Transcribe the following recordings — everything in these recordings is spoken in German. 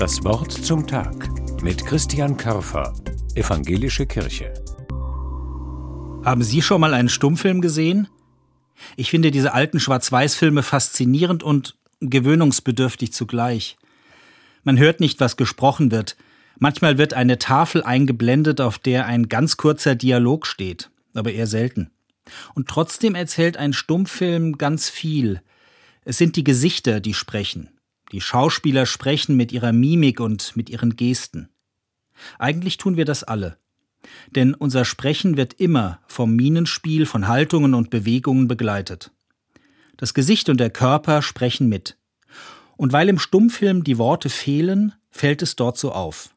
Das Wort zum Tag mit Christian Körfer, Evangelische Kirche. Haben Sie schon mal einen Stummfilm gesehen? Ich finde diese alten Schwarz-Weiß-Filme faszinierend und gewöhnungsbedürftig zugleich. Man hört nicht, was gesprochen wird. Manchmal wird eine Tafel eingeblendet, auf der ein ganz kurzer Dialog steht, aber eher selten. Und trotzdem erzählt ein Stummfilm ganz viel. Es sind die Gesichter, die sprechen. Die Schauspieler sprechen mit ihrer Mimik und mit ihren Gesten. Eigentlich tun wir das alle. Denn unser Sprechen wird immer vom Minenspiel, von Haltungen und Bewegungen begleitet. Das Gesicht und der Körper sprechen mit. Und weil im Stummfilm die Worte fehlen, fällt es dort so auf.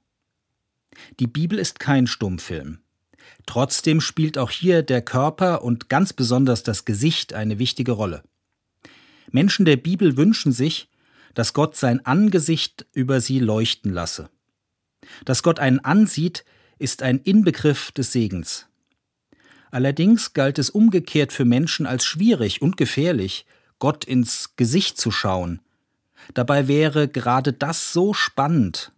Die Bibel ist kein Stummfilm. Trotzdem spielt auch hier der Körper und ganz besonders das Gesicht eine wichtige Rolle. Menschen der Bibel wünschen sich, dass Gott sein Angesicht über sie leuchten lasse. Dass Gott einen ansieht, ist ein Inbegriff des Segens. Allerdings galt es umgekehrt für Menschen als schwierig und gefährlich, Gott ins Gesicht zu schauen. Dabei wäre gerade das so spannend.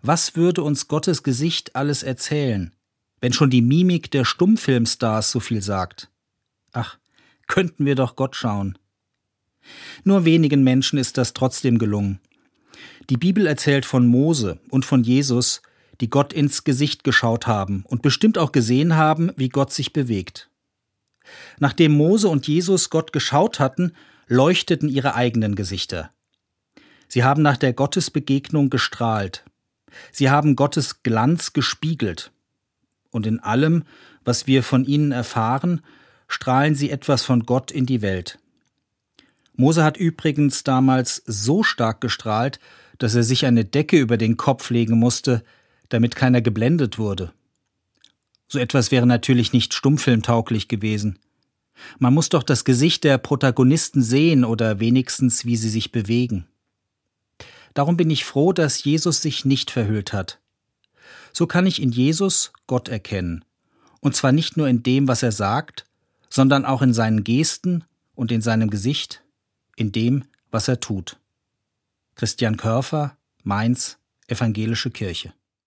Was würde uns Gottes Gesicht alles erzählen? wenn schon die Mimik der Stummfilmstars so viel sagt. Ach, könnten wir doch Gott schauen. Nur wenigen Menschen ist das trotzdem gelungen. Die Bibel erzählt von Mose und von Jesus, die Gott ins Gesicht geschaut haben und bestimmt auch gesehen haben, wie Gott sich bewegt. Nachdem Mose und Jesus Gott geschaut hatten, leuchteten ihre eigenen Gesichter. Sie haben nach der Gottesbegegnung gestrahlt. Sie haben Gottes Glanz gespiegelt und in allem, was wir von ihnen erfahren, strahlen sie etwas von Gott in die Welt. Mose hat übrigens damals so stark gestrahlt, dass er sich eine Decke über den Kopf legen musste, damit keiner geblendet wurde. So etwas wäre natürlich nicht stummfilmtauglich gewesen. Man muss doch das Gesicht der Protagonisten sehen oder wenigstens, wie sie sich bewegen. Darum bin ich froh, dass Jesus sich nicht verhüllt hat so kann ich in Jesus Gott erkennen. Und zwar nicht nur in dem, was er sagt, sondern auch in seinen Gesten und in seinem Gesicht, in dem, was er tut. Christian Körfer, Mainz, Evangelische Kirche.